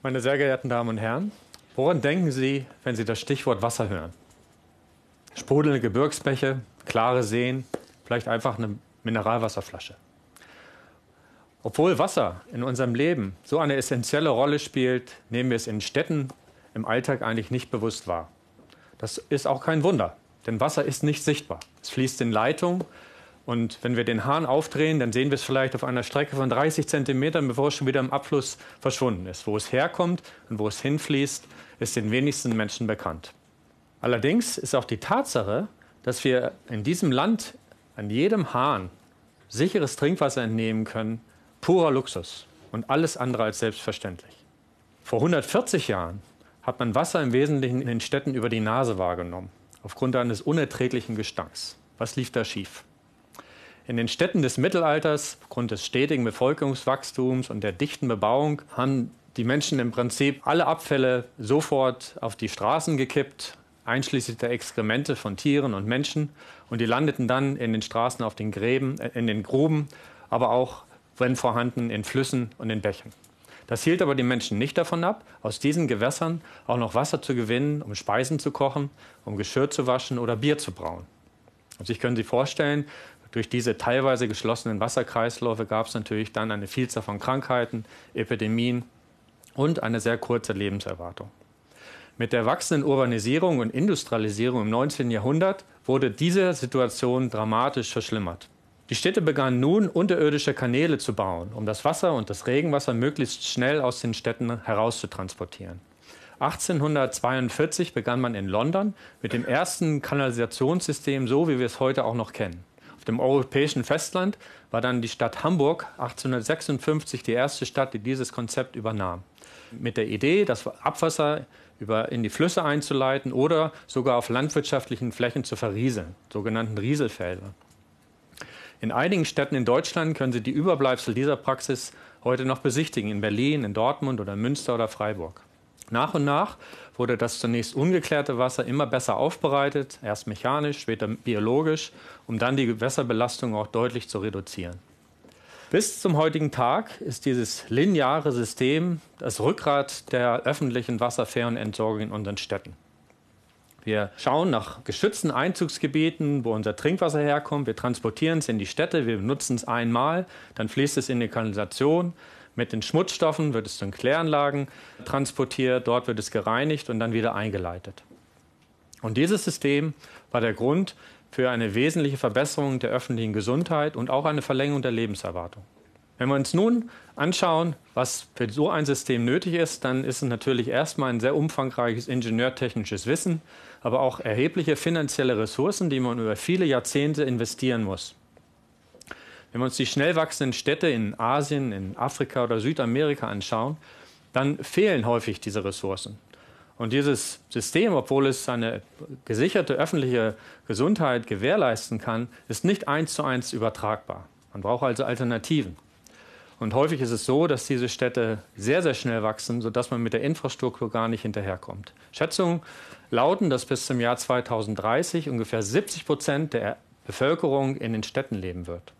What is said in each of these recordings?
Meine sehr geehrten Damen und Herren, woran denken Sie, wenn Sie das Stichwort Wasser hören? Sprudelnde Gebirgsbäche, klare Seen, vielleicht einfach eine Mineralwasserflasche. Obwohl Wasser in unserem Leben so eine essentielle Rolle spielt, nehmen wir es in Städten im Alltag eigentlich nicht bewusst wahr. Das ist auch kein Wunder, denn Wasser ist nicht sichtbar. Es fließt in Leitungen und wenn wir den Hahn aufdrehen, dann sehen wir es vielleicht auf einer Strecke von 30 Zentimetern, bevor es schon wieder im Abfluss verschwunden ist. Wo es herkommt und wo es hinfließt, ist den wenigsten Menschen bekannt. Allerdings ist auch die Tatsache, dass wir in diesem Land an jedem Hahn sicheres Trinkwasser entnehmen können, purer Luxus und alles andere als selbstverständlich. Vor 140 Jahren hat man Wasser im Wesentlichen in den Städten über die Nase wahrgenommen, aufgrund eines unerträglichen Gestanks. Was lief da schief? In den Städten des Mittelalters, aufgrund des stetigen Bevölkerungswachstums und der dichten Bebauung, haben die Menschen im Prinzip alle Abfälle sofort auf die Straßen gekippt, einschließlich der Exkremente von Tieren und Menschen. Und die landeten dann in den Straßen auf den Gräben, äh, in den Gruben, aber auch, wenn vorhanden, in Flüssen und in Bächen. Das hielt aber die Menschen nicht davon ab, aus diesen Gewässern auch noch Wasser zu gewinnen, um Speisen zu kochen, um Geschirr zu waschen oder Bier zu brauen. Und sich können Sie vorstellen, durch diese teilweise geschlossenen Wasserkreisläufe gab es natürlich dann eine Vielzahl von Krankheiten, Epidemien und eine sehr kurze Lebenserwartung. Mit der wachsenden Urbanisierung und Industrialisierung im 19. Jahrhundert wurde diese Situation dramatisch verschlimmert. Die Städte begannen nun, unterirdische Kanäle zu bauen, um das Wasser und das Regenwasser möglichst schnell aus den Städten herauszutransportieren. 1842 begann man in London mit dem ersten Kanalisationssystem, so wie wir es heute auch noch kennen dem europäischen Festland war dann die Stadt Hamburg 1856 die erste Stadt, die dieses Konzept übernahm. Mit der Idee, das Abwasser über, in die Flüsse einzuleiten oder sogar auf landwirtschaftlichen Flächen zu verrieseln, sogenannten Rieselfelder. In einigen Städten in Deutschland können Sie die Überbleibsel dieser Praxis heute noch besichtigen, in Berlin, in Dortmund oder Münster oder Freiburg. Nach und nach wurde das zunächst ungeklärte Wasser immer besser aufbereitet, erst mechanisch, später biologisch, um dann die Gewässerbelastung auch deutlich zu reduzieren. Bis zum heutigen Tag ist dieses lineare System das Rückgrat der öffentlichen wasserfairen Entsorgung in unseren Städten. Wir schauen nach geschützten Einzugsgebieten, wo unser Trinkwasser herkommt. Wir transportieren es in die Städte, wir benutzen es einmal, dann fließt es in die Kanalisation, mit den Schmutzstoffen wird es zu den Kläranlagen transportiert, dort wird es gereinigt und dann wieder eingeleitet. Und dieses System war der Grund für eine wesentliche Verbesserung der öffentlichen Gesundheit und auch eine Verlängerung der Lebenserwartung. Wenn wir uns nun anschauen, was für so ein System nötig ist, dann ist es natürlich erstmal ein sehr umfangreiches ingenieurtechnisches Wissen, aber auch erhebliche finanzielle Ressourcen, die man über viele Jahrzehnte investieren muss. Wenn wir uns die schnell wachsenden Städte in Asien, in Afrika oder Südamerika anschauen, dann fehlen häufig diese Ressourcen. Und dieses System, obwohl es eine gesicherte öffentliche Gesundheit gewährleisten kann, ist nicht eins zu eins übertragbar. Man braucht also Alternativen. Und häufig ist es so, dass diese Städte sehr, sehr schnell wachsen, sodass man mit der Infrastruktur gar nicht hinterherkommt. Schätzungen lauten, dass bis zum Jahr 2030 ungefähr 70 Prozent der Bevölkerung in den Städten leben wird.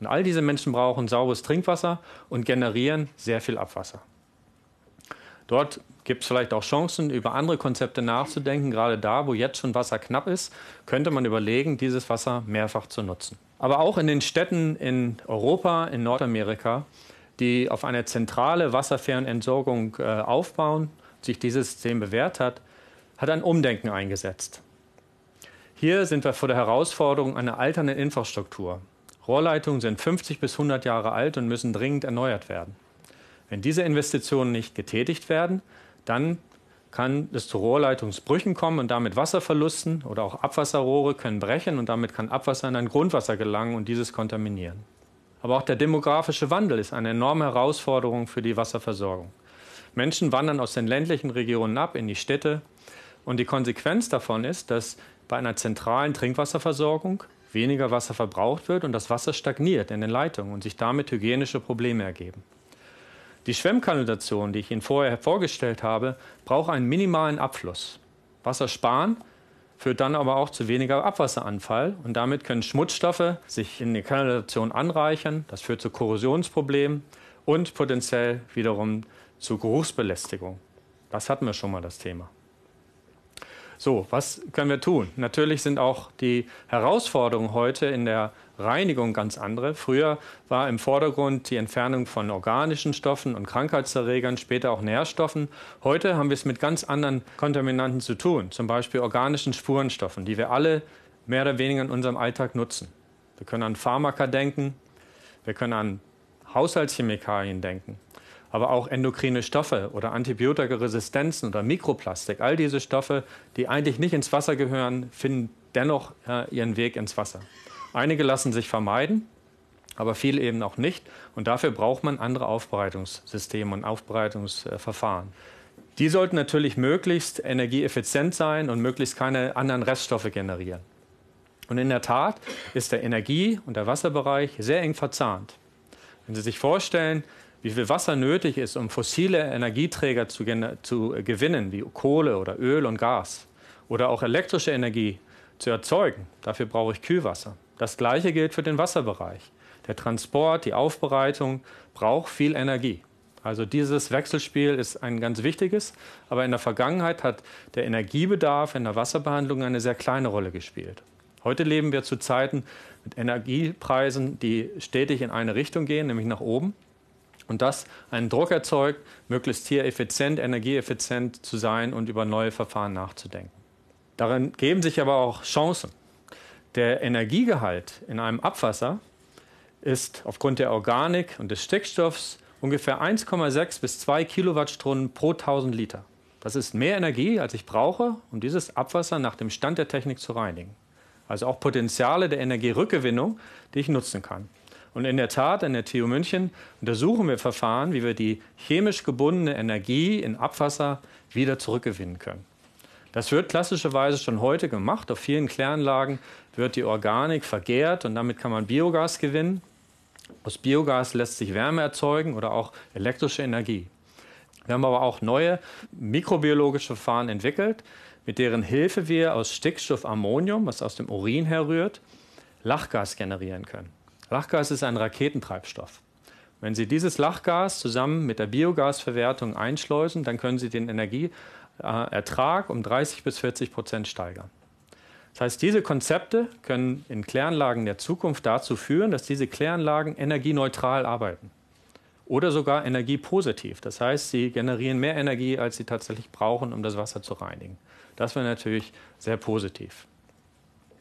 Und all diese Menschen brauchen sauberes Trinkwasser und generieren sehr viel Abwasser. Dort gibt es vielleicht auch Chancen, über andere Konzepte nachzudenken. Gerade da, wo jetzt schon Wasser knapp ist, könnte man überlegen, dieses Wasser mehrfach zu nutzen. Aber auch in den Städten in Europa, in Nordamerika, die auf eine zentrale wasserfairen Entsorgung äh, aufbauen, sich dieses System bewährt hat, hat ein Umdenken eingesetzt. Hier sind wir vor der Herausforderung einer alternden Infrastruktur. Rohrleitungen sind 50 bis 100 Jahre alt und müssen dringend erneuert werden. Wenn diese Investitionen nicht getätigt werden, dann kann es zu Rohrleitungsbrüchen kommen und damit Wasserverlusten oder auch Abwasserrohre können brechen und damit kann Abwasser in ein Grundwasser gelangen und dieses kontaminieren. Aber auch der demografische Wandel ist eine enorme Herausforderung für die Wasserversorgung. Menschen wandern aus den ländlichen Regionen ab in die Städte und die Konsequenz davon ist, dass bei einer zentralen Trinkwasserversorgung weniger Wasser verbraucht wird und das Wasser stagniert in den Leitungen und sich damit hygienische Probleme ergeben. Die Schwemmkanalisation, die ich Ihnen vorher vorgestellt habe, braucht einen minimalen Abfluss. Wasser sparen führt dann aber auch zu weniger Abwasseranfall und damit können Schmutzstoffe sich in die Kanalisation anreichern. Das führt zu Korrosionsproblemen und potenziell wiederum zu Geruchsbelästigung. Das hatten wir schon mal das Thema. So, was können wir tun? Natürlich sind auch die Herausforderungen heute in der Reinigung ganz andere. Früher war im Vordergrund die Entfernung von organischen Stoffen und Krankheitserregern, später auch Nährstoffen. Heute haben wir es mit ganz anderen Kontaminanten zu tun, zum Beispiel organischen Spurenstoffen, die wir alle mehr oder weniger in unserem Alltag nutzen. Wir können an Pharmaka denken, wir können an Haushaltschemikalien denken, aber auch endokrine Stoffe oder Antibiotikaresistenzen oder Mikroplastik. All diese Stoffe, die eigentlich nicht ins Wasser gehören, finden dennoch äh, ihren Weg ins Wasser. Einige lassen sich vermeiden, aber viele eben auch nicht. Und dafür braucht man andere Aufbereitungssysteme und Aufbereitungsverfahren. Die sollten natürlich möglichst energieeffizient sein und möglichst keine anderen Reststoffe generieren. Und in der Tat ist der Energie- und der Wasserbereich sehr eng verzahnt. Wenn Sie sich vorstellen, wie viel Wasser nötig ist, um fossile Energieträger zu, zu gewinnen, wie Kohle oder Öl und Gas, oder auch elektrische Energie zu erzeugen, dafür brauche ich Kühlwasser. Das Gleiche gilt für den Wasserbereich. Der Transport, die Aufbereitung braucht viel Energie. Also dieses Wechselspiel ist ein ganz wichtiges, aber in der Vergangenheit hat der Energiebedarf in der Wasserbehandlung eine sehr kleine Rolle gespielt. Heute leben wir zu Zeiten mit Energiepreisen, die stetig in eine Richtung gehen, nämlich nach oben. Und das einen Druck erzeugt, möglichst hier effizient, energieeffizient zu sein und über neue Verfahren nachzudenken. Darin geben sich aber auch Chancen. Der Energiegehalt in einem Abwasser ist aufgrund der Organik und des Stickstoffs ungefähr 1,6 bis 2 Kilowattstunden pro 1000 Liter. Das ist mehr Energie, als ich brauche, um dieses Abwasser nach dem Stand der Technik zu reinigen also auch Potenziale der Energierückgewinnung, die ich nutzen kann. Und in der Tat, an der TU München untersuchen wir Verfahren, wie wir die chemisch gebundene Energie in Abwasser wieder zurückgewinnen können. Das wird klassischerweise schon heute gemacht. Auf vielen Kläranlagen wird die Organik vergärt und damit kann man Biogas gewinnen. Aus Biogas lässt sich Wärme erzeugen oder auch elektrische Energie. Wir haben aber auch neue mikrobiologische Verfahren entwickelt, mit deren Hilfe wir aus Stickstoff Ammonium, was aus dem Urin herrührt, Lachgas generieren können. Lachgas ist ein Raketentreibstoff. Wenn Sie dieses Lachgas zusammen mit der Biogasverwertung einschleusen, dann können Sie den Energieertrag um 30 bis 40 Prozent steigern. Das heißt, diese Konzepte können in Kläranlagen der Zukunft dazu führen, dass diese Kläranlagen energieneutral arbeiten oder sogar energiepositiv. Das heißt, sie generieren mehr Energie, als sie tatsächlich brauchen, um das Wasser zu reinigen. Das wäre natürlich sehr positiv.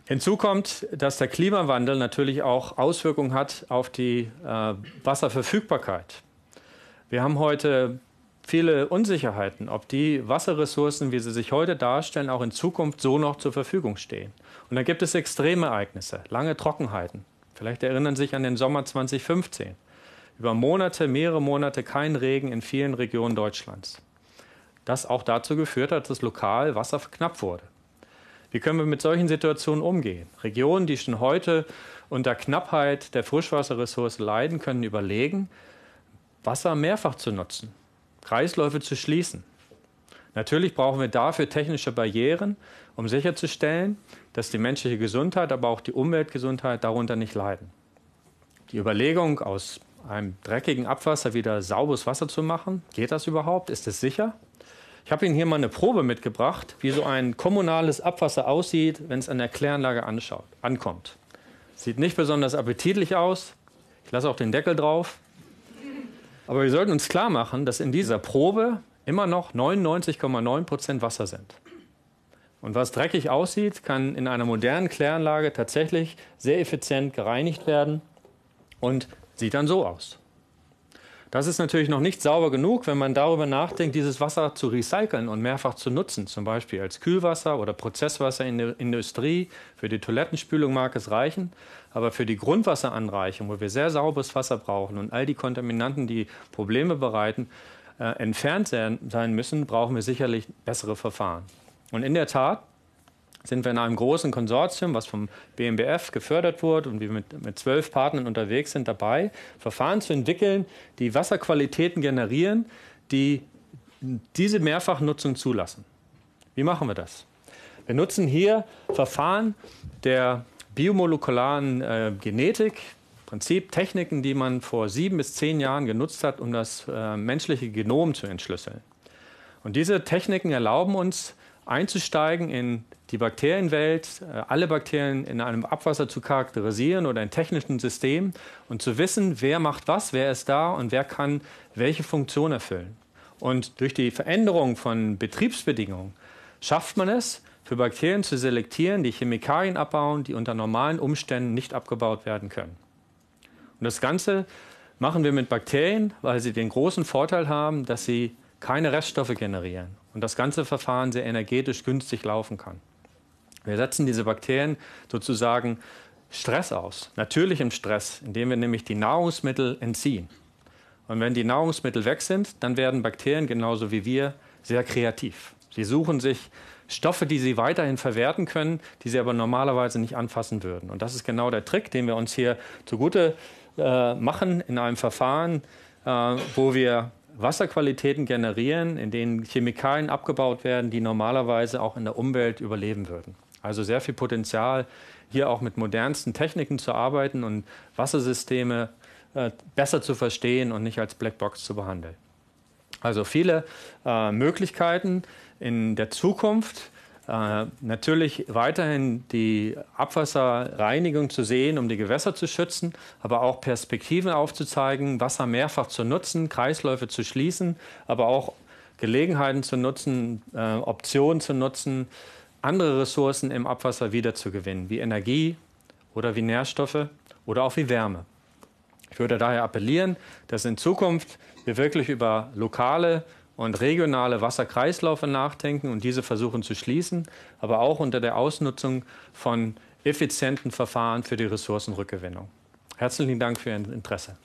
Hinzu kommt, dass der Klimawandel natürlich auch Auswirkungen hat auf die äh, Wasserverfügbarkeit. Wir haben heute viele Unsicherheiten, ob die Wasserressourcen, wie sie sich heute darstellen, auch in Zukunft so noch zur Verfügung stehen. Und dann gibt es Extremereignisse, lange Trockenheiten. Vielleicht erinnern Sie sich an den Sommer 2015. Über Monate, mehrere Monate kein Regen in vielen Regionen Deutschlands das auch dazu geführt hat, dass lokal Wasser knapp wurde. Wie können wir mit solchen Situationen umgehen? Regionen, die schon heute unter Knappheit der Frischwasserressource leiden, können überlegen, Wasser mehrfach zu nutzen, Kreisläufe zu schließen. Natürlich brauchen wir dafür technische Barrieren, um sicherzustellen, dass die menschliche Gesundheit, aber auch die Umweltgesundheit darunter nicht leiden. Die Überlegung, aus einem dreckigen Abwasser wieder sauberes Wasser zu machen, geht das überhaupt? Ist es sicher? Ich habe Ihnen hier mal eine Probe mitgebracht, wie so ein kommunales Abwasser aussieht, wenn es an der Kläranlage anschaut, ankommt. Sieht nicht besonders appetitlich aus. Ich lasse auch den Deckel drauf. Aber wir sollten uns klar machen, dass in dieser Probe immer noch 99,9 Prozent Wasser sind. Und was dreckig aussieht, kann in einer modernen Kläranlage tatsächlich sehr effizient gereinigt werden und sieht dann so aus. Das ist natürlich noch nicht sauber genug, wenn man darüber nachdenkt, dieses Wasser zu recyceln und mehrfach zu nutzen, zum Beispiel als Kühlwasser oder Prozesswasser in der Industrie. Für die Toilettenspülung mag es reichen, aber für die Grundwasseranreichung, wo wir sehr sauberes Wasser brauchen und all die Kontaminanten, die Probleme bereiten, äh, entfernt sein müssen, brauchen wir sicherlich bessere Verfahren. Und in der Tat sind wir in einem großen Konsortium, was vom BMBF gefördert wurde und wir mit, mit zwölf Partnern unterwegs sind, dabei, Verfahren zu entwickeln, die Wasserqualitäten generieren, die diese Mehrfachnutzung zulassen. Wie machen wir das? Wir nutzen hier Verfahren der biomolekularen äh, Genetik, Prinzip Techniken, die man vor sieben bis zehn Jahren genutzt hat, um das äh, menschliche Genom zu entschlüsseln. Und diese Techniken erlauben uns, einzusteigen in die Bakterienwelt, äh, alle Bakterien in einem Abwasser zu charakterisieren oder in technischen Systemen und zu wissen, wer macht was, wer ist da und wer kann welche Funktion erfüllen. Und durch die Veränderung von Betriebsbedingungen schafft man es, für Bakterien zu selektieren, die Chemikalien abbauen, die unter normalen Umständen nicht abgebaut werden können. Und das Ganze machen wir mit Bakterien, weil sie den großen Vorteil haben, dass sie keine Reststoffe generieren und das ganze Verfahren sehr energetisch günstig laufen kann. Wir setzen diese Bakterien sozusagen Stress aus, natürlichem Stress, indem wir nämlich die Nahrungsmittel entziehen. Und wenn die Nahrungsmittel weg sind, dann werden Bakterien genauso wie wir sehr kreativ. Sie suchen sich Stoffe, die sie weiterhin verwerten können, die sie aber normalerweise nicht anfassen würden. Und das ist genau der Trick, den wir uns hier zugute äh, machen in einem Verfahren, äh, wo wir Wasserqualitäten generieren, in denen Chemikalien abgebaut werden, die normalerweise auch in der Umwelt überleben würden. Also sehr viel Potenzial, hier auch mit modernsten Techniken zu arbeiten und Wassersysteme äh, besser zu verstehen und nicht als Blackbox zu behandeln. Also viele äh, Möglichkeiten in der Zukunft. Äh, natürlich weiterhin die Abwasserreinigung zu sehen, um die Gewässer zu schützen, aber auch Perspektiven aufzuzeigen, Wasser mehrfach zu nutzen, Kreisläufe zu schließen, aber auch Gelegenheiten zu nutzen, äh, Optionen zu nutzen, andere Ressourcen im Abwasser wiederzugewinnen, wie Energie oder wie Nährstoffe oder auch wie Wärme. Ich würde daher appellieren, dass in Zukunft wir wirklich über lokale und regionale Wasserkreislaufe nachdenken und diese versuchen zu schließen, aber auch unter der Ausnutzung von effizienten Verfahren für die Ressourcenrückgewinnung. Herzlichen Dank für Ihr Interesse.